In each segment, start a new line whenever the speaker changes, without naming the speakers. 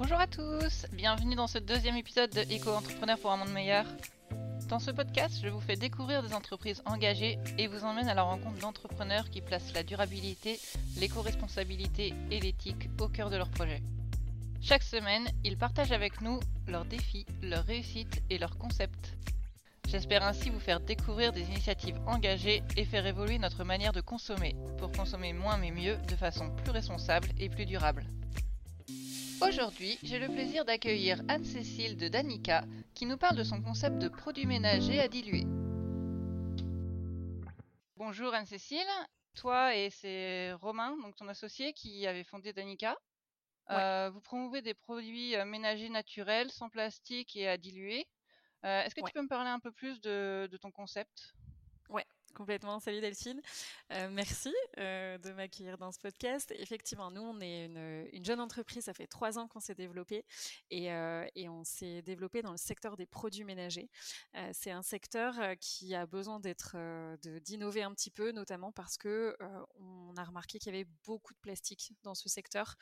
Bonjour à tous, bienvenue dans ce deuxième épisode de Éco-entrepreneur pour un monde meilleur. Dans ce podcast, je vous fais découvrir des entreprises engagées et vous emmène à la rencontre d'entrepreneurs qui placent la durabilité, l'éco-responsabilité et l'éthique au cœur de leur projet. Chaque semaine, ils partagent avec nous leurs défis, leurs réussites et leurs concepts. J'espère ainsi vous faire découvrir des initiatives engagées et faire évoluer notre manière de consommer, pour consommer moins mais mieux de façon plus responsable et plus durable. Aujourd'hui, j'ai le plaisir d'accueillir Anne-Cécile de Danica qui nous parle de son concept de produits ménagers à diluer. Bonjour Anne-Cécile, toi et c'est Romain, donc ton associé, qui avait fondé Danica. Euh, vous promouvez des produits euh, ménagers naturels, sans plastique et à diluer. Euh, est-ce que tu peux me parler un peu plus de, de ton concept?
Ouais, Complètement. Salut Delphine. Euh, merci euh, de m'accueillir dans ce podcast. Effectivement, nous, on est une, une jeune entreprise. Ça fait trois ans qu'on s'est développé et, euh, on s'est développé dans le secteur des produits ménagers. C'est un secteur qui a besoin d'être, d'innover un petit peu, notamment parce que on a remarqué qu'il y avait beaucoup de plastique dans ce secteur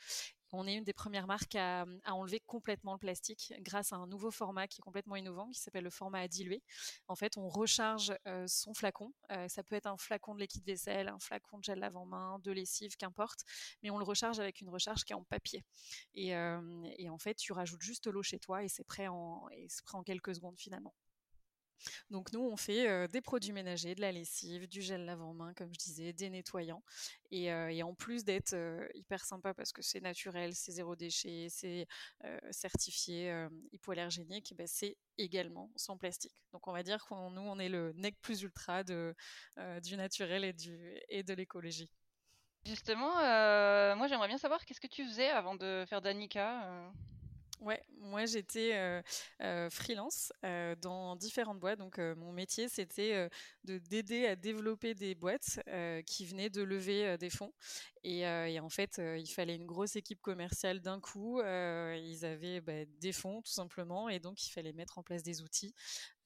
on est une des premières marques à, enlever complètement le plastique grâce à un nouveau format qui est complètement innovant, qui s'appelle le format à diluer. En fait, on recharge euh, son flacon. Euh, ça peut être un flacon de liquide vaisselle, un flacon de gel lave-en-main, de lessive, qu'importe, mais on le recharge avec une recharge qui est en papier. Et, euh, en fait, tu rajoutes juste l'eau chez toi et c'est prêt en quelques secondes finalement. Donc nous, on fait des produits ménagers, de la lessive, du gel lave-en-main, comme je disais, des nettoyants. Et, en plus d'être hyper sympa parce que c'est naturel, c'est zéro déchet, c'est certifié hypoallergénique, ben c'est également sans plastique. Donc on va dire que nous, on est le nec plus ultra de, du naturel et, et de l'écologie.
Justement, moi j'aimerais bien savoir qu'est-ce que tu faisais avant de faire Danica
Ouais, moi j'étais euh, euh, freelance euh, dans différentes boîtes. Donc mon métier c'était de d'aider à développer des boîtes qui venaient de lever des fonds. Et, en fait, il fallait une grosse équipe commerciale d'un coup. ils avaient bah, des fonds tout simplement, et donc il fallait mettre en place des outils.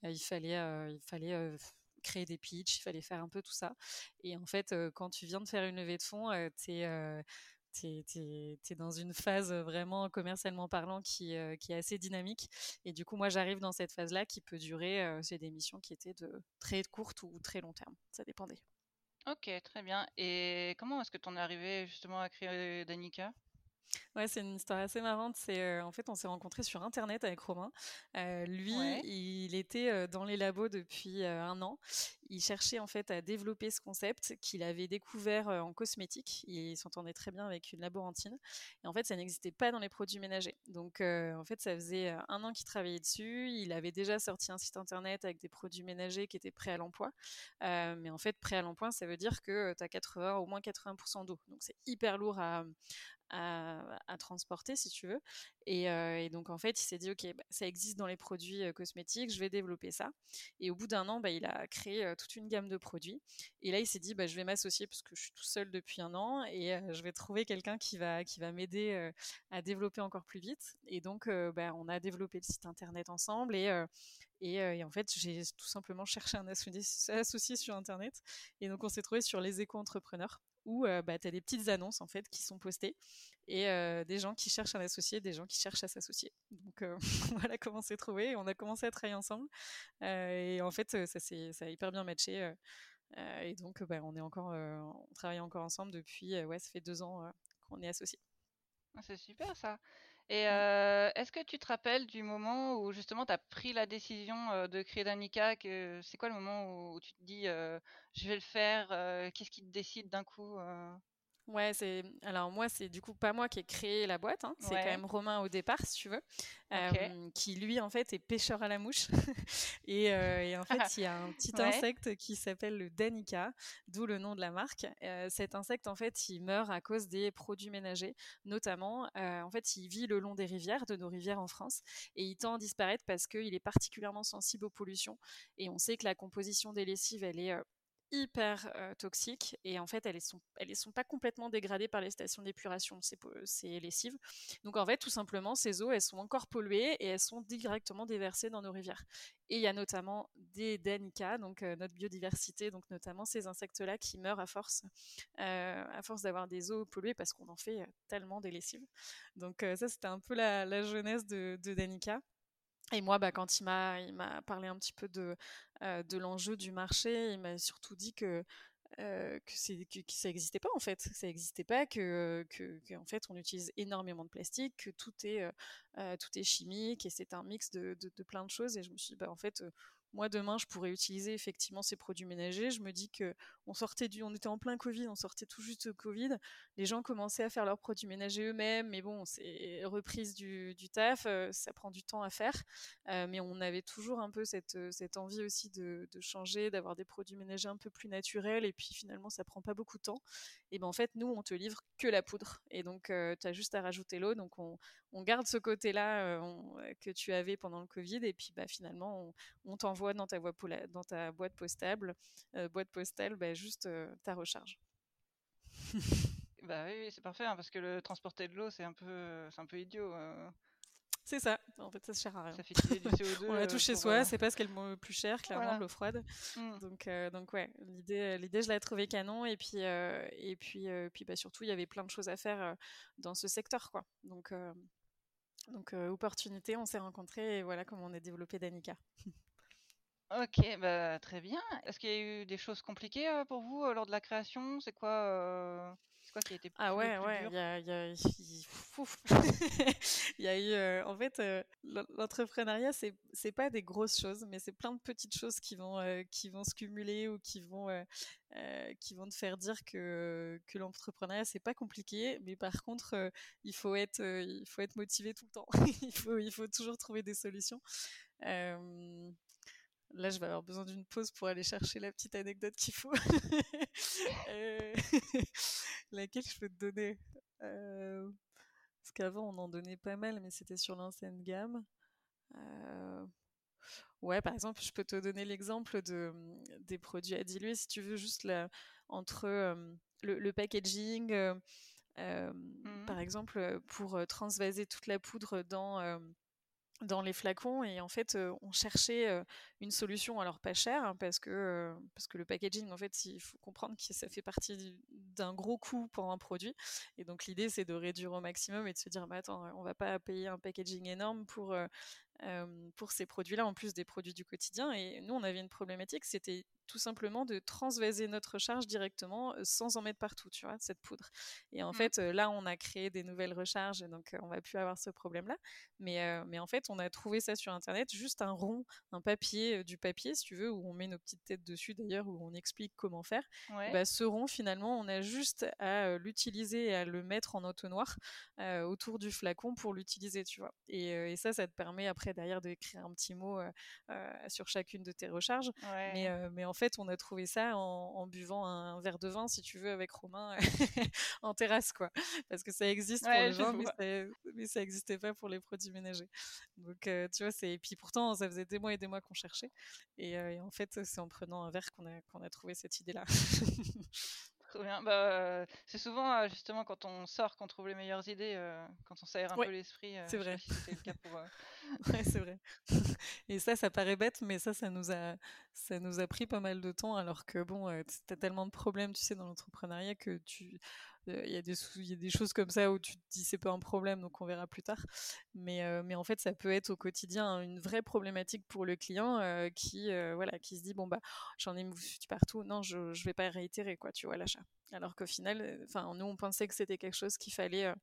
il fallait, il fallait créer des pitchs, il fallait faire un peu tout ça. Et en fait, quand tu viens de faire une levée de fonds, tu es tu es, dans une phase vraiment commercialement parlant qui, est assez dynamique. Et du coup, moi, j'arrive dans cette phase-là qui peut durer, c'est des missions qui étaient de très courtes ou très long terme. Ça dépendait.
Ok, très bien. Et comment est-ce que tu en es arrivé justement à créer Danica?
Ouais, c'est une histoire assez marrante. C'est euh, en fait, on s'est rencontrés sur Internet avec Romain. Euh, lui, ouais. il était euh, dans les labos depuis un an. Il cherchait en fait à développer ce concept qu'il avait découvert en cosmétique. Il s'entendait très bien avec une laborantine. Et en fait, ça n'existait pas dans les produits ménagers. Donc, en fait, ça faisait un an qu'il travaillait dessus. Il avait déjà sorti un site internet avec des produits ménagers qui étaient prêts à l'emploi. mais en fait, prêt à l'emploi, ça veut dire que tu as 80, au moins 80% d'eau. Donc, c'est hyper lourd à, à, à, transporter, si tu veux. Et, euh, et donc, en fait, il s'est dit, OK, bah, ça existe dans les produits cosmétiques, je vais développer ça. Et au bout d'un an, bah, il a créé toute une gamme de produits. Et là, il s'est dit, bah, je vais m'associer parce que je suis tout seul depuis un an et je vais trouver quelqu'un qui va, qui va m'aider à développer encore plus vite. Et donc, bah, on a développé le site internet ensemble et, et, et, en fait, j'ai tout simplement cherché un associé, associé sur Internet. Et donc, on s'est trouvé sur les éco-entrepreneurs où euh, bah, tu as des petites annonces en fait qui sont postées et euh, des gens qui cherchent un associé, des gens qui cherchent à s'associer. Donc euh, voilà comment c'est trouvé. On a commencé à travailler ensemble et en fait ça, ça a hyper bien matché. et donc bah, on est encore, on travaille encore ensemble depuis ouais ça fait deux ans qu'on est associés.
Ah, c'est super ça. Et euh, est-ce que tu te rappelles du moment où justement tu as pris la décision de créer Danica que C'est quoi le moment où tu te dis euh, je vais le faire Qu'est-ce qui te décide d'un coup
Ouais, c'est alors moi c'est du coup pas moi qui ai créé la boîte, hein. c'est ouais. quand même Romain au départ si tu veux, okay. euh, qui lui en fait est pêcheur à la mouche et, euh, et, en fait il y a un petit ouais. insecte qui s'appelle le danica, d'où le nom de la marque. Euh, cet insecte en fait il meurt à cause des produits ménagers, notamment en fait il vit le long des rivières, de nos rivières en France et il tend à disparaître parce qu'il est particulièrement sensible aux pollutions et on sait que la composition des lessives elle est hyper toxiques et en fait elles elles sont pas complètement dégradées par les stations d'épuration c'est lessives donc en fait tout simplement ces eaux elles sont encore polluées et elles sont directement déversées dans nos rivières. Et il y a notamment des danica donc notre biodiversité donc notamment ces insectes là qui meurent à force à force d'avoir des eaux polluées parce qu'on en fait tellement des lessives. Donc ça c'était un peu la, jeunesse de, de et moi, bah, quand il m'a, parlé un petit peu de, euh, de l'enjeu du marché, il m'a surtout dit que, euh, que, ça n'existait pas en fait. Ça n'existait pas, que, que, en fait on utilise énormément de plastique, que tout est, euh, tout est chimique et c'est un mix de, de, de, plein de choses. Et je me suis dit, bah, en fait, moi demain je pourrais utiliser effectivement ces produits ménagers. Je me dis que on sortait du, on était en plein Covid, on sortait tout juste de Covid. Les gens commençaient à faire leurs produits ménagers eux-mêmes, mais bon, c'est reprise du, taf, euh, ça prend du temps à faire. Euh, mais on avait toujours un peu cette, cette envie aussi de, de changer, d'avoir des produits ménagers un peu plus naturels. Et puis finalement, ça prend pas beaucoup de temps. Et ben en fait, nous, on te livre que la poudre. Et donc, euh, tu as juste à rajouter l'eau. Donc, on, on garde ce côté-là que tu avais pendant le Covid. Et puis, bah, finalement, on, on t'envoie dans ta, dans ta boîte postale, euh, boîte postale bah, juste euh, ta recharge.
bah oui, c'est parfait, hein, parce que le transporter de l'eau, c'est un peu, c'est un peu idiot. Euh.
C'est ça. En fait, ça sert à rien.
Ça fait du CO2.
on la touche chez soi, c'est pas ce qu'elle est le plus cher, clairement, l'eau froide. Mmh. Donc, donc ouais, l'idée, l'idée, je l'ai trouvée canon. Et puis, et puis, puis bah, surtout, il y avait plein de choses à faire dans ce secteur, quoi. Donc, donc opportunité, on s'est rencontrés et voilà comment on a développé Danica.
Ok, bah, très bien. Est-ce qu'il y a eu des choses compliquées euh, pour vous euh, lors de la création? C'est quoi, euh, quoi qui a été
Ah ouais, ouais, il y a, y a, il y a eu, en fait, l'entrepreneuriat, c'est, c'est pas des grosses choses, mais c'est plein de petites choses qui vont, qui vont se cumuler ou qui vont, qui vont te faire dire que, que l'entrepreneuriat, c'est pas compliqué, mais par contre, il faut être, il faut être motivé tout le temps. il faut, il faut toujours trouver des solutions. Là, je vais avoir besoin d'une pause pour aller chercher la petite anecdote qu'il faut. euh... Laquelle je peux te donner? Euh... Parce qu'avant, on en donnait pas mal, mais c'était sur l'ancienne gamme. Euh... Ouais, par exemple, je peux te donner l'exemple de, des produits à diluer, si tu veux, juste entre le, le, packaging, mmh. par exemple, pour transvaser toute la poudre dans dans les flacons et en fait on cherchait une solution alors pas chère hein, parce que parce que le packaging en fait il faut comprendre que ça fait partie d'un gros coût pour un produit et donc l'idée c'est de réduire au maximum et de se dire bah attends on va pas payer un packaging énorme pour pour ces produits-là en plus des produits du quotidien et nous on avait une problématique c'était tout simplement de transvaser notre recharge directement sans en mettre partout, tu vois, cette poudre. Et en mmh. fait, là, on a créé des nouvelles recharges, et donc on va plus avoir ce problème-là. Mais, mais en fait, on a trouvé ça sur Internet, juste un rond, un papier, du papier, si tu veux, où on met nos petites têtes dessus d'ailleurs, où on explique comment faire. Bah, ce rond, finalement, on a juste à l'utiliser et à le mettre en entonnoir euh, autour du flacon pour l'utiliser, tu vois. Et, et, ça, ça te permet après, derrière, d'écrire un petit mot euh, sur chacune de tes recharges. Mais, mais en fait, on a trouvé ça en, buvant un verre de vin, si tu veux, avec Romain en terrasse, quoi. Parce que ça existe pour le vin, mais ça, n'existait pas pour les produits ménagers. Donc, euh, tu vois, c'est. Et puis pourtant, ça faisait des mois et des mois qu'on cherchait. Et, euh, en fait, c'est en prenant un verre qu'on a, qu'on a trouvé cette idée-là.
bien. Bah, c'est souvent justement quand on sort qu'on trouve les meilleures idées, quand on s'aère un peu l'esprit.
c'est vrai. c'est vrai. Et ça, ça paraît bête, mais ça, ça nous a, ça nous a pris pas mal de temps, alors que bon, t'as tellement de problèmes, tu sais, dans l'entrepreneuriat que tu, il y, a des, y a des choses comme ça où tu te dis c'est pas un problème, donc on verra plus tard. Mais, mais en fait, ça peut être au quotidien une vraie problématique pour le client qui, voilà, qui se dit bon bah j'en ai foutu partout, non je, je vais pas réitérer quoi, tu vois l'achat. Alors qu'au final, enfin nous on pensait que c'était quelque chose qu'il fallait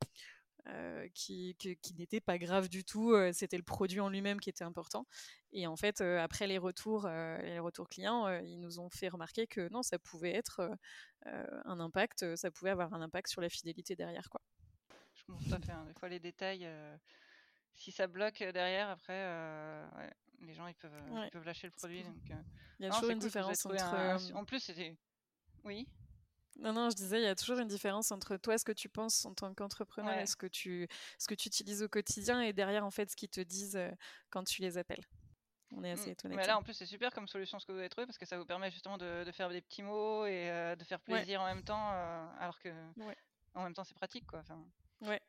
euh, qui, qui, n'était pas grave du tout. Euh, c'était le produit en lui-même qui était important. Et en fait, euh, après les retours, les retours clients, ils nous ont fait remarquer que non, ça pouvait être un impact, ça pouvait avoir un impact sur la fidélité derrière, quoi.
Je comprends tout à fait. Hein. Des fois, les détails, si ça bloque derrière, après, les gens ils peuvent, ils peuvent lâcher le produit. Donc,
il y a toujours une différence entre.
En plus, c'était. Oui?
Non, non, je disais, il y a toujours une différence entre toi, ce que tu penses en tant qu'entrepreneur et ce que, tu, ce que tu utilises au quotidien et derrière, en fait, ce qu'ils te disent euh, quand tu les appelles. on est assez
mmh.
étonné.
Mais là, en plus, c'est super comme solution ce que vous avez trouvé parce que ça vous permet justement de, faire des petits mots et de faire plaisir en même temps, alors que en même temps, c'est pratique, quoi.
Ouais.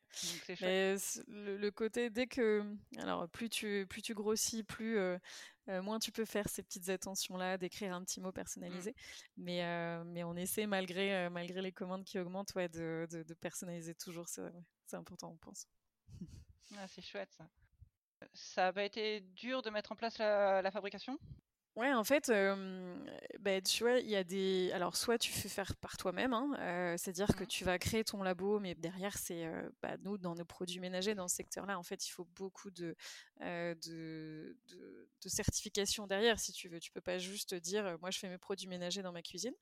Mais le, côté dès que alors plus tu plus tu grossis, plus moins tu peux faire ces petites attentions là, d'écrire un petit mot mmh. personnalisé. Mais mais on essaie malgré malgré les commandes qui augmentent, ouais, de, de, personnaliser toujours. C'est important, on pense.
Ah, c'est chouette ça. Ça n'a pas été dur de mettre en place la, la fabrication?
Ouais, en fait, bah, tu vois, il y a des. Alors, soit tu fais faire par toi-même, hein, c'est-à-dire que mmh. tu vas créer ton labo, mais derrière, c'est bah, nous, dans nos produits ménagers, dans ce secteur-là, en fait, il faut beaucoup de, de, de, certification derrière, si tu veux. Tu peux pas juste dire, moi, je fais mes produits ménagers dans ma cuisine.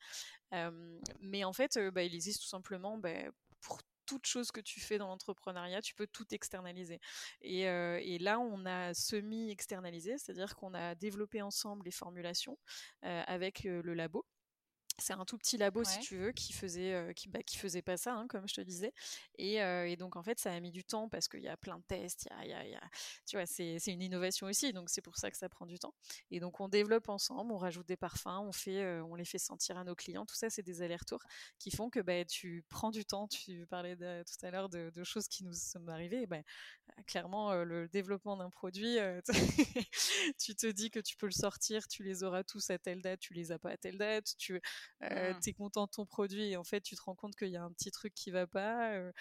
mais en fait, bah, il existe tout simplement bah, pour toute chose que tu fais dans l'entrepreneuriat, tu peux tout externaliser. Et, euh, là, on a semi-externalisé, c'est-à-dire qu'on a développé ensemble les formulations euh, avec euh, le labo. C'est un tout petit labo, si tu veux, qui faisait, euh, qui, bah, qui faisait pas ça, hein, comme je te disais. Et, euh, et, donc, en fait, ça a mis du temps parce qu'il y a plein de tests. Y a, y a, y a... Tu vois, c'est une innovation aussi. Donc, c'est pour ça que ça prend du temps. Et donc, on développe ensemble, on rajoute des parfums, on, fait, euh, on les fait sentir à nos clients. Tout ça, c'est des allers-retours qui font que bah, tu prends du temps. Tu parlais tout à l'heure de, de, choses qui nous sont arrivées. Bah, clairement, le développement d'un produit, tu te dis que tu peux le sortir, tu les auras tous à telle date, tu les as pas à telle date. Tu mmh. tu es content de ton produit et en fait tu te rends compte qu'il y a un petit truc qui va pas. Euh,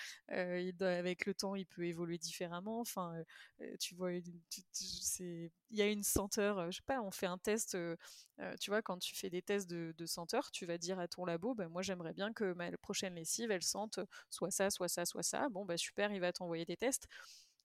avec le temps, il peut évoluer différemment. Enfin, tu vois, il y a une senteur. je sais pas, on fait un test. tu vois, quand tu fais des tests de, senteur, tu vas dire à ton labo, ben, moi j'aimerais bien que ma prochaine lessive, elle sente soit ça, soit ça, soit ça. Bon, bah super, il va t'envoyer des tests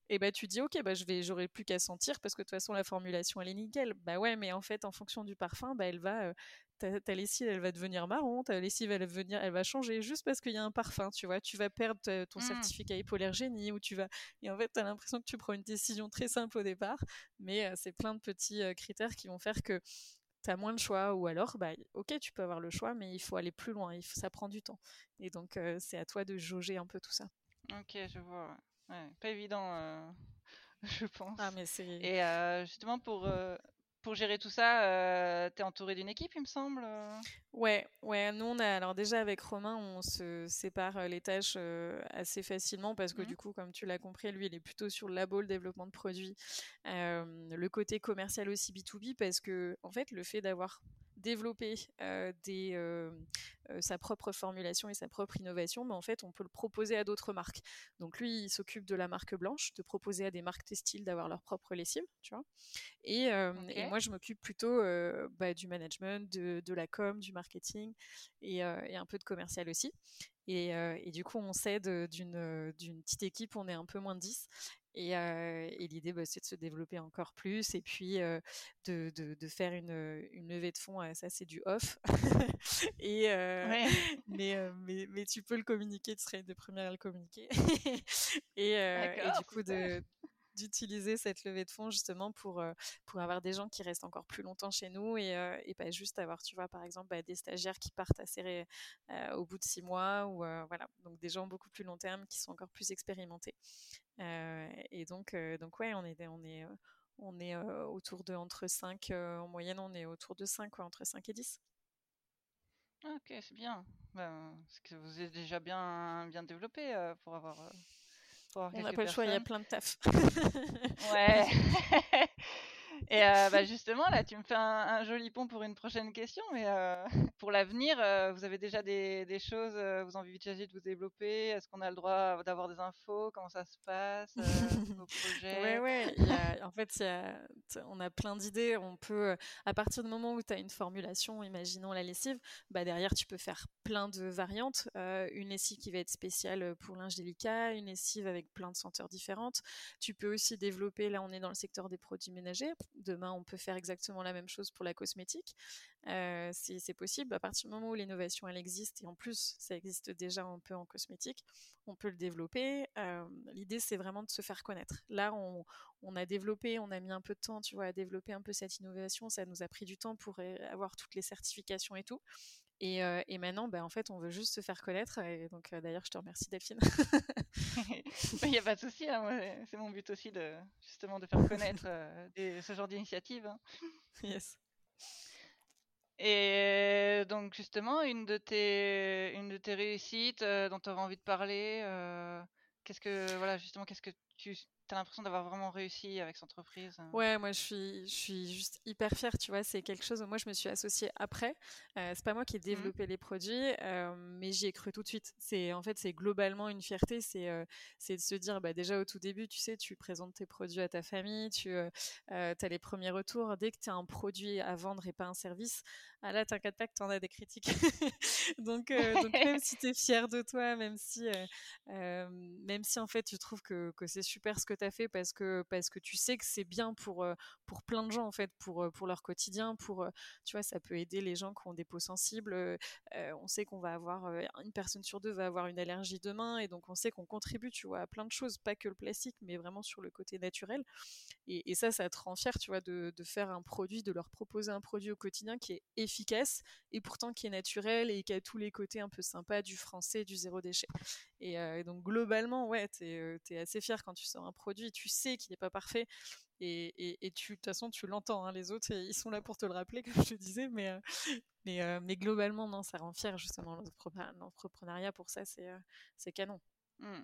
et bah tu dis ok bah je vais j'aurai plus qu'à sentir parce que de toute façon la formulation elle est nickel bah ouais mais en fait en fonction du parfum bah elle va ta, lessive elle va devenir marron ta lessive elle va venir elle va changer juste parce qu'il y a un parfum tu vois tu vas perdre ton mmh. certificat hypoallergénie ou tu vas et en fait tu as l'impression que tu prends une décision très simple au départ mais c'est plein de petits critères qui vont faire que tu as moins de choix ou alors bah ok tu peux avoir le choix mais il faut aller plus loin il ça prend du temps et donc c'est à toi de jauger un peu tout ça
ok je vois pas évident, euh, je pense.
Ah, mais c'est.
Et euh, justement, pour, euh, pour gérer tout ça, tu es entouré d'une équipe, il me semble
Ouais, ouais. Nous, on a, alors déjà avec Romain, on se sépare les tâches assez facilement parce que mmh du coup, comme tu l'as compris, lui, il est plutôt sur le labo, le développement de produits, le côté commercial aussi B2B parce que, en fait, le fait d'avoir développer des, sa propre formulation et sa propre innovation, mais en fait, on peut le proposer à d'autres marques. Donc lui, il s'occupe de la marque blanche, de proposer à des marques textiles d'avoir leur propre lessive, tu vois. Et, moi, je m'occupe plutôt bah, du management, de, la com, du marketing et, un peu de commercial aussi. Et, et, du coup, on s'aide d'une petite équipe, on est un peu moins de 10. Et, et l'idée, bah, c'est de se développer encore plus et puis de, de, de, faire une, une, levée de fonds. ça, c'est du off. et, mais, mais, mais, tu peux le communiquer, tu serais une des premières à le communiquer. et, et, du coup, de, d'utiliser cette levée de fonds justement pour, pour avoir des gens qui restent encore plus longtemps chez nous et, et pas juste avoir, tu vois, par exemple, bah, des stagiaires qui partent assez au bout de six mois ou voilà, donc des gens beaucoup plus long terme qui sont encore plus expérimentés. et donc, donc ouais, on est, on est, on est autour de entre 5, en moyenne, on est autour de 5, entre 5 et 10.
Ah, ok, c'est bien. Ben, que vous êtes déjà bien, bien développé pour avoir.
On n'a pas le choix, il y a plein de taf.
ouais. Et euh, bah, justement, là, tu me fais un, joli pont pour une prochaine question. Mais euh, pour l'avenir, euh, vous avez déjà des, des choses, vous envisagez de vous développer? Est-ce qu'on a le droit d'avoir des infos? Comment ça se passe vos
projets? Ouais, en fait, y a, on a plein d'idées. On peut, à partir du moment où tu as une formulation, imaginons la lessive, bah, derrière, tu peux faire plein de variantes. une lessive qui va être spéciale pour linge délicat, une lessive avec plein de senteurs différentes. Tu peux aussi développer, là, on est dans le secteur des produits ménagers Demain, on peut faire exactement la même chose pour la cosmétique. Euh, c'est possible. À partir du moment où l'innovation elle existe et en plus ça existe déjà un peu en cosmétique, on peut le développer. Euh, l'idée c'est vraiment de se faire connaître. Là, on, on, a développé, on a mis un peu de temps, tu vois, à développer un peu cette innovation. Ça nous a pris du temps pour avoir toutes les certifications et tout. Et, et maintenant, bah, en fait, on veut juste se faire connaître. Et donc, d'ailleurs, je te remercie, Delphine.
Il n'y a pas de souci. Hein, c'est mon but aussi de justement de faire connaître ce genre d'initiative. Hein.
Yes.
Et donc justement, une de tes, une de tes réussites dont tu aurais envie de parler, qu'est-ce que voilà justement, qu'est-ce que tu as l'impression d'avoir vraiment réussi avec cette entreprise hein?
Ouais, moi je suis, je suis juste hyper fière, tu vois, c'est quelque chose où moi je me suis associée après. Euh, c'est pas moi qui ai mmh développé les produits, euh, mais j'y ai cru tout de suite. C'est en fait c'est globalement une fierté, c'est euh, c'est de se dire bah déjà au tout début, tu sais, tu présentes tes produits à ta famille, tu euh, as les premiers retours. Dès que tu as un produit à vendre et pas un service, ah là t'inquiète pas que tu en as des critiques. donc, donc même si tu es fier de toi, même si même si en fait tu trouves que, que c'est super ce que tu as fait parce que parce que tu sais que c'est bien pour pour plein de gens en fait, pour pour leur quotidien, pour tu vois, ça peut aider les gens qui ont des peaux sensibles. on sait qu'on va avoir une personne sur deux va avoir une allergie demain et donc on sait qu'on contribue, tu vois, à plein de choses, pas que le plastique, mais vraiment sur le côté naturel. Et, ça, ça te rend fier, tu vois, de, de faire un produit, de leur proposer un produit au quotidien qui est efficace et pourtant qui est naturel et qui a tous les côtés un peu sympas du français, du zéro déchet. Et, donc globalement, ouais, tu es, assez fier quand tu sors un produit, tu sais qu'il n'est pas parfait, et, de toute façon, tu l'entends. Hein, les autres, ils sont là pour te le rappeler, comme je disais. Mais, euh, mais, euh, mais globalement, non, ça rend fier, justement, l'entrepreneuriat. Pour ça, c'est euh, canon.
Mmh.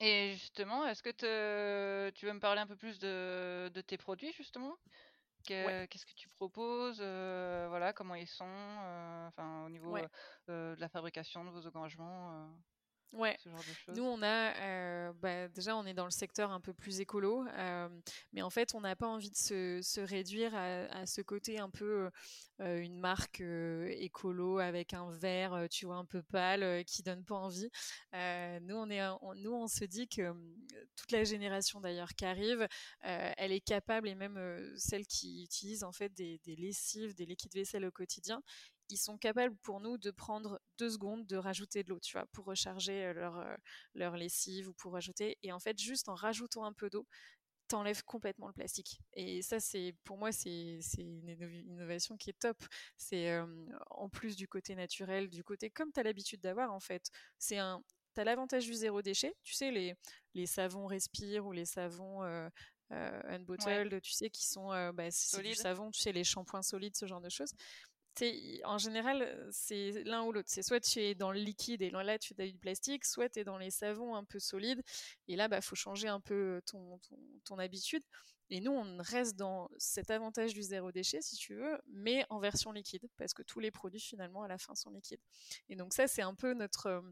Et justement, est-ce que tu veux me parler un peu plus de tes produits, justement? Qu'est-ce que tu proposes Voilà, comment ils sont Enfin, au niveau de la fabrication de vos engagements
Ouais. Nous, on a, euh, bah, déjà, on est dans le secteur un peu plus écolo, euh, mais en fait, on n'a pas envie de se, se réduire à, à, ce côté un peu euh, une marque écolo avec un verre, tu vois, un peu pâle, qui donne pas envie. nous, on est, nous, on se dit que toute la génération d'ailleurs qui arrive, elle est capable, et même celle qui utilise en fait des, des lessives, des liquides vaisselle au quotidien, ils sont capables pour nous de prendre deux secondes, de rajouter de l'eau, tu vois, pour recharger euh, leur, euh, leur lessive ou pour rajouter. Et en fait, juste en rajoutant un peu d'eau, t'enlèves complètement le plastique. Et ça, c'est pour moi, c'est une innovation qui est top. C'est euh, en plus du côté naturel, du côté comme tu as l'habitude d'avoir, en fait. C'est un. T'as l'avantage du zéro déchet. Tu sais, les, les savons Respire ou les savons euh, Unbottled, tu sais, qui sont bah, du savon, tu sais, les shampoings solides, ce genre de choses en général, c'est l'un ou l'autre. C'est soit tu es dans le liquide et là, tu as du plastique, soit tu es dans les savons un peu solides. Et là, bah, faut changer un peu ton, ton, habitude. Et nous, on reste dans cet avantage du zéro déchet, si tu veux, mais en version liquide, parce que tous les produits, finalement, à la fin, sont liquides. Et donc ça, c'est un peu notre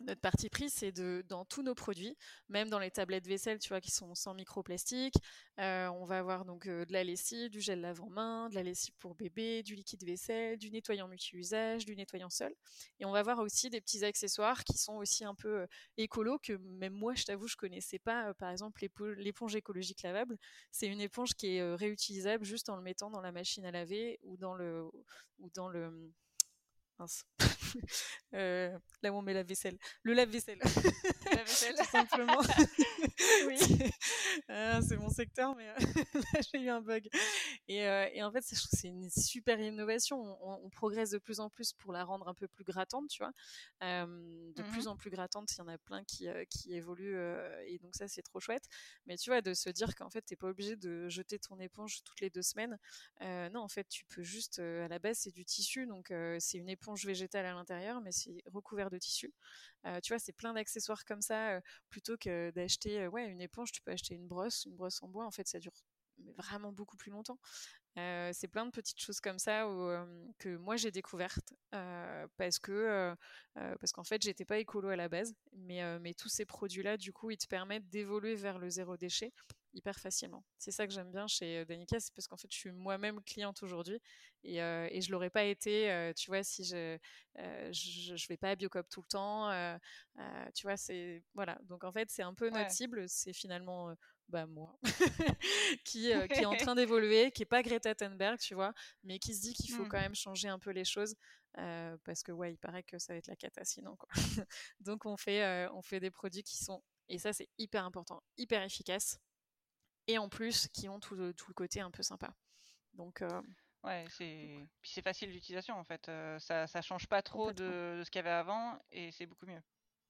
notre parti pris, c'est de dans tous nos produits, même dans les tablettes vaisselle, tu vois, qui sont sans microplastique, euh, on va avoir donc euh, de la lessive, du gel lave-en-main, de la lessive pour bébé, du liquide vaisselle, du nettoyant multi-usage, du nettoyant seul. Et on va avoir aussi des petits accessoires qui sont aussi un peu euh, écolos que même moi, je t'avoue, je connaissais pas. par exemple, l'éponge écologique lavable, c'est une éponge qui est réutilisable juste en le mettant dans la machine à laver ou dans le ou dans le euh, là où on met la vaisselle. Le lave-vaisselle. La vaisselle. Tout simplement. oui. Ah, c'est mon secteur, mais euh, là, j'ai eu un bug. Et, euh, et en fait, je trouve que c'est une super innovation. On, progresse de plus en plus pour la rendre un peu plus grattante, tu vois. de mmh plus en plus grattante, il y en a plein qui, qui évoluent. et donc, ça, c'est trop chouette. Mais tu vois, de se dire qu'en fait, t'es pas obligé de jeter ton éponge toutes les deux semaines. non, en fait, tu peux juste, à la base, c'est du tissu. Donc, c'est une éponge végétale à l'intérieur, mais c'est recouvert de tissu. Euh, tu vois, c'est plein d'accessoires comme ça. Euh, plutôt que d'acheter euh, ouais, une éponge, tu peux acheter une brosse, une brosse en bois. En fait, ça dure vraiment beaucoup plus longtemps. c'est plein de petites choses comme ça que moi j'ai découvertes parce que parce qu'en fait j'étais pas écolo à la base, mais mais tous ces produits là du coup ils te permettent d'évoluer vers le zéro déchet hyper facilement. C'est ça que j'aime bien chez Danica, c'est parce qu'en fait, je suis moi-même cliente aujourd'hui et, euh, et je l'aurais pas été, tu vois, si je, je, je vais pas à Biocop tout le temps, tu vois, c'est voilà. Donc en fait, c'est un peu notre cible, c'est finalement bah moi qui, qui est en train d'évoluer, qui est pas Greta Thunberg, tu vois, mais qui se dit qu'il faut mmh. quand même changer un peu les choses. parce que ouais, il paraît que ça va être la cata sinon. Quoi. Donc on fait, on fait des produits qui sont, et ça c'est hyper important, hyper efficaces, et en plus qui ont tout le, tout le côté un peu sympa. Donc, euh,
Ouais, c'est puis c'est facile d'utilisation en fait. ça ça change pas trop de, de ce qu'il y avait avant et c'est beaucoup mieux.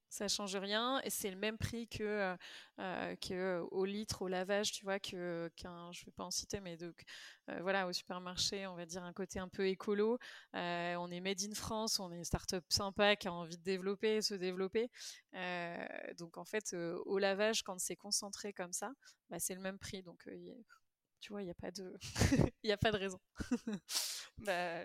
Ça change rien et c'est le même prix que, euh, euh, que au litre, au lavage, tu vois, que qu'un, je vais pas en citer, mais donc euh, voilà, au supermarché, on va dire un côté un peu écolo. on est made in France, on est une start-up sympa qui a envie de développer, se développer. donc en fait, au lavage, quand c'est concentré comme ça, bah, c'est le même prix. Donc tu vois, il n'y a pas de, il a pas de raison.
bah,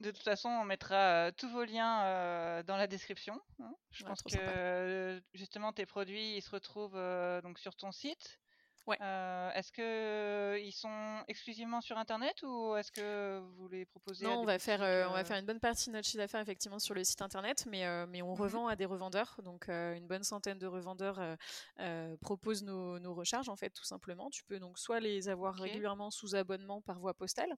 de toute façon, on mettra euh, tous vos liens euh, dans la description. Hein. Je pense que justement tes produits ils se retrouvent euh, donc sur ton site. Euh, est-ce que euh, ils sont exclusivement sur internet ou est-ce que vous les proposez
Non, on va faire euh, on va faire une bonne partie de notre chiffre d'affaires effectivement sur le site internet, mais mais on mmh revend à des revendeurs. Donc une bonne centaine de revendeurs proposent nos, nos, recharges en fait tout simplement. Tu peux donc soit les avoir régulièrement sous abonnement par voie postale,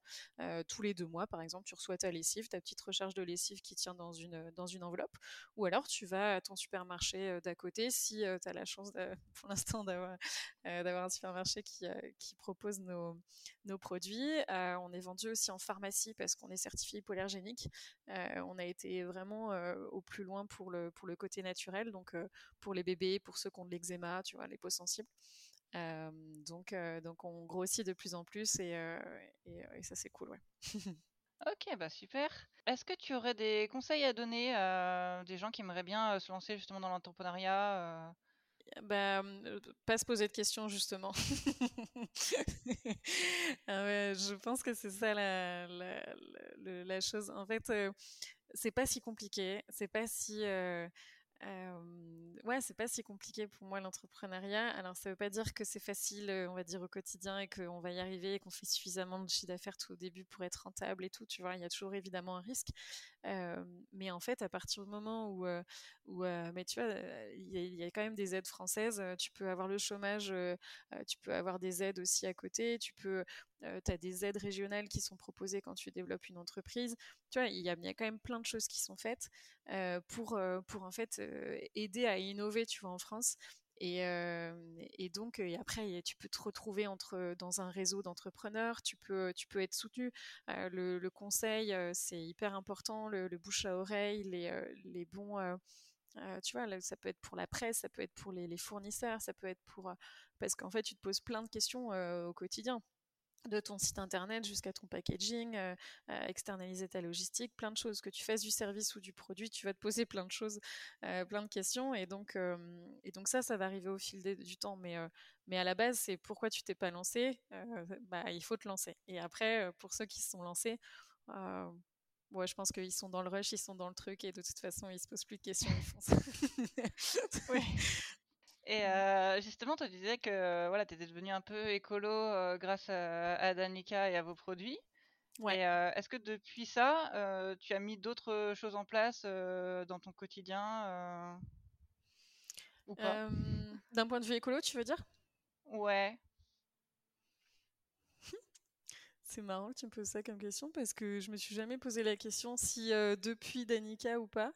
tous les deux mois par exemple, tu reçois ta lessive, ta petite recharge de lessive qui tient dans une dans une enveloppe, ou alors tu vas à ton supermarché d'à côté si tu as la chance pour l'instant d'avoir d'avoir supermarché qui, euh, qui propose nos, produits. Euh, on est vendu aussi en pharmacie parce qu'on est certifié hypoallergénique. Euh, on a été vraiment au plus loin pour le, côté naturel, donc pour les bébés, pour ceux qui ont de l'eczéma, tu vois, les peaux sensibles. donc, on grossit de plus en plus et, ça c'est cool.
Ok, bah super. Est-ce que tu aurais des conseils à donner à des gens qui aimeraient bien se lancer justement dans l'entrepreneuriat
bah, pas se poser de questions justement. Ah je pense que c'est ça la, la, la, chose. En fait, c'est pas si compliqué, c'est pas si ouais, c'est pas si compliqué pour moi l'entrepreneuriat. Alors ça veut pas dire que c'est facile, on va dire au quotidien et qu'on va y arriver et qu'on fait suffisamment de chiffre d'affaires tout au début pour être rentable et tout. Tu vois, il y a toujours évidemment un risque. mais en fait, à partir du moment où, où mais tu vois, il y, a quand même des aides françaises. Tu peux avoir le chômage, tu peux avoir des aides aussi à côté. Tu peux tu as des aides régionales qui sont proposées quand tu développes une entreprise. Tu vois, il y a, quand même plein de choses qui sont faites pour, pour en fait aider à innover, tu vois, en France. Et, donc, après, tu peux te retrouver dans un réseau d'entrepreneurs, tu peux, tu peux être soutenu. le, conseil, c'est hyper important, le, bouche à oreille, les, bons... tu vois, ça peut être pour la presse, ça peut être pour les, les fournisseurs, ça peut être pour... parce qu'en fait, tu te poses plein de questions au quotidien de ton site internet jusqu'à ton packaging, euh, euh, externaliser ta logistique, plein de choses. Que tu fasses du service ou du produit, tu vas te poser plein de choses, euh, plein de questions. Et donc, et donc ça, ça va arriver au fil du temps. Mais, mais à la base, c'est pourquoi tu t'es pas lancé bah, Il faut te lancer. Et après, pour ceux qui se sont lancés, ouais, je pense qu'ils sont dans le rush, ils sont dans le truc. Et de toute façon, ils se posent plus de questions, ils font ça.
Et mmh. justement, tu disais que voilà, tu étais devenu un peu écolo grâce à, Danica et à vos produits. Ouais. est-ce que depuis ça, tu as mis d'autres choses en place dans ton quotidien
ou pas? D'un point de vue écolo, tu veux dire?
Ouais.
C'est marrant que tu me poses ça comme question parce que je me suis jamais posé la question si depuis Danica ou pas.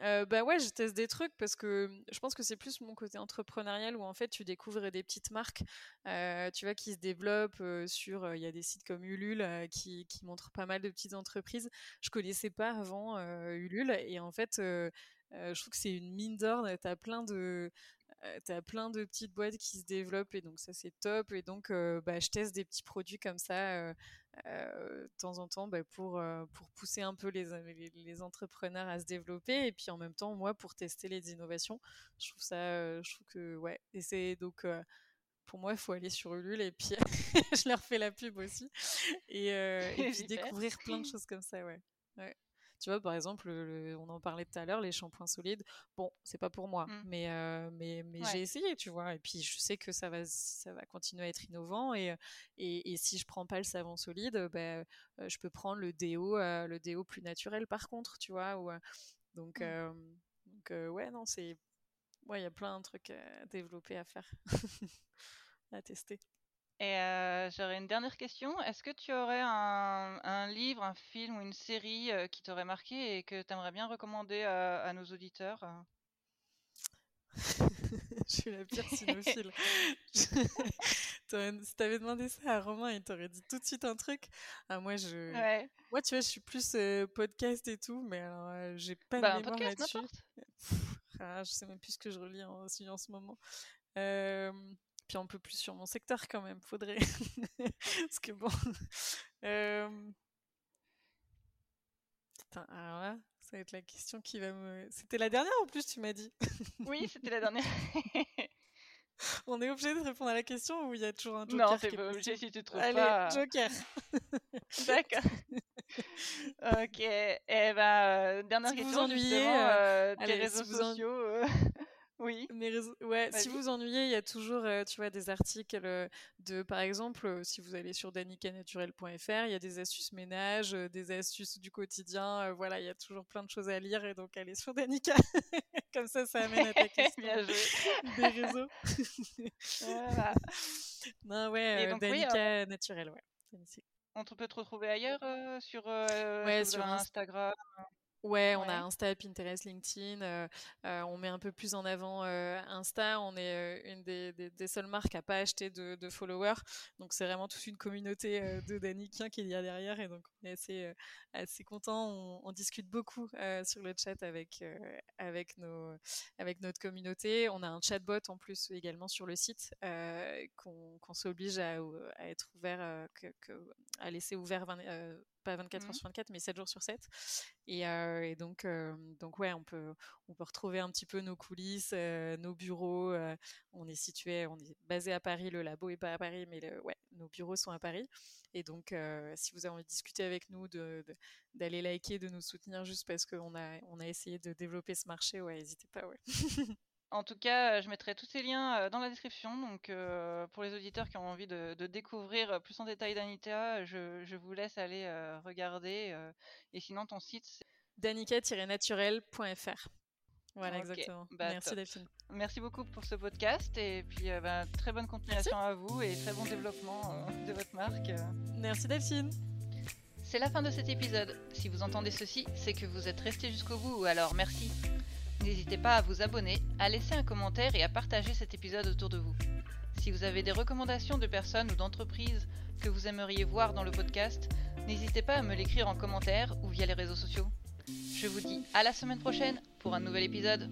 Bah ouais, je teste des trucs parce que mmh, je pense que c'est plus mon côté entrepreneurial où en fait tu découvres des petites marques, tu vois, qui se développent sur. Il y a des sites comme Ulule qui, qui, montrent pas mal de petites entreprises. Je connaissais pas avant Ulule et en fait, je trouve que c'est une mine d'or. T'as plein de t'as plein de petites boîtes qui se développent et donc ça c'est top et donc bah, je teste des petits produits comme ça de temps en temps bah, pour, pour pousser un peu les, les, entrepreneurs à se développer et puis en même temps moi pour tester les innovations je trouve ça je trouve que ouais et c'est donc pour moi, il faut aller sur Ulule et puis je leur fais la pub aussi. Et, et puis découvrir plein de choses comme ça, ouais. Tu vois, par exemple, on en parlait tout à l'heure, les shampoings solides. Bon, c'est pas pour moi, mmh. mais, euh, mais, mais j'ai essayé, tu vois. Et puis, je sais que ça va, ça va continuer à être innovant. Et, et, et si je prends pas le savon solide, ben, je peux prendre le déo, euh, le déo plus naturel, par contre, tu vois. Ou, donc, mmh. donc ouais, non, c'est. Ouais, il y a plein de trucs à développer, à faire, à tester.
Et euh, j'aurais une dernière question. Est-ce que tu aurais un, livre, un film ou une série euh, qui t'aurait marqué et que tu aimerais bien recommander à, nos auditeurs
Je suis la pire cinéphile. si t'avais demandé ça à Romain, il t'aurait dit tout de suite un truc. Ah, moi, je... moi, tu vois, je suis plus podcast et tout, mais alors, j'ai pas bah, de mémoire là-dessus. Ah, je sais même plus ce que je relis en, en ce moment. Euh, puis un peu plus sur mon secteur quand même, faudrait. Parce que bon. Putain, alors là, ça va être la question qui va me. C'était la dernière en plus, tu m'as dit.
oui, c'était la dernière.
On est obligé de répondre à la question ou il y a toujours un joker
Non, t'es pas obligé si tu trouves
Allez,
pas.
joker.
D'accord. ok. Et eh ben, euh, dernière
si
question.
Vous ennuyez,
euh, tes réseaux sociaux. Euh, oui.
Ouais, si vous ennuyez, il y a toujours, euh, tu vois, des articles euh, de, par exemple, euh, si vous allez sur danicanaturel.fr, il y a des astuces ménage, des astuces du quotidien. voilà, il y a toujours plein de choses à lire et donc allez sur Danica. Comme ça, ça amène à ta question des réseaux. voilà. Non, ouais, Danica Naturel, ouais.
On peut te retrouver ailleurs sur, ouais, sur Instagram
Ouais, on a Insta, Pinterest, LinkedIn. Euh, euh, on met un peu plus en avant euh, Insta. On est une des, des, seules marques à pas acheter de, de followers. Donc c'est vraiment toute une communauté de Danikiens qu'il y a derrière. Et donc on est assez, assez content. On, on, discute beaucoup sur le chat avec, avec, nos, avec notre communauté. On a un chatbot en plus également sur le site qu'on s'oblige à, à, être ouvert, que, que, à laisser ouvert 20, pas 24 heures mmh. sur 24, mais 7 jours sur 7. Et, et donc, donc ouais, on peut, on peut retrouver un petit peu nos coulisses, nos bureaux. on est situé, on est basé à Paris, le labo est pas à Paris, mais le, ouais, nos bureaux sont à Paris. Et donc, si vous avez envie de discuter avec nous, d'aller de, liker, de nous soutenir juste parce qu'on a, on a essayé de développer ce marché, ouais, n'hésitez pas, ouais.
En tout cas, je mettrai tous ces liens dans la description. Donc, pour les auditeurs qui ont envie de, découvrir plus en détail Danita, je, vous laisse aller regarder. et sinon, ton site, c'est
danica-naturel.fr. Voilà, exactement. Bah, Merci Delphine.
Merci beaucoup pour ce podcast et puis bah, très bonne continuation à vous et très bon développement de votre marque.
Merci Delphine.
C'est la fin de cet épisode. Si vous entendez ceci, c'est que vous êtes resté jusqu'au bout, alors merci. N'hésitez pas à vous abonner, à laisser un commentaire et à partager cet épisode autour de vous. Si vous avez des recommandations de personnes ou d'entreprises que vous aimeriez voir dans le podcast, n'hésitez pas à me l'écrire en commentaire ou via les réseaux sociaux. Je vous dis à la semaine prochaine pour un nouvel épisode.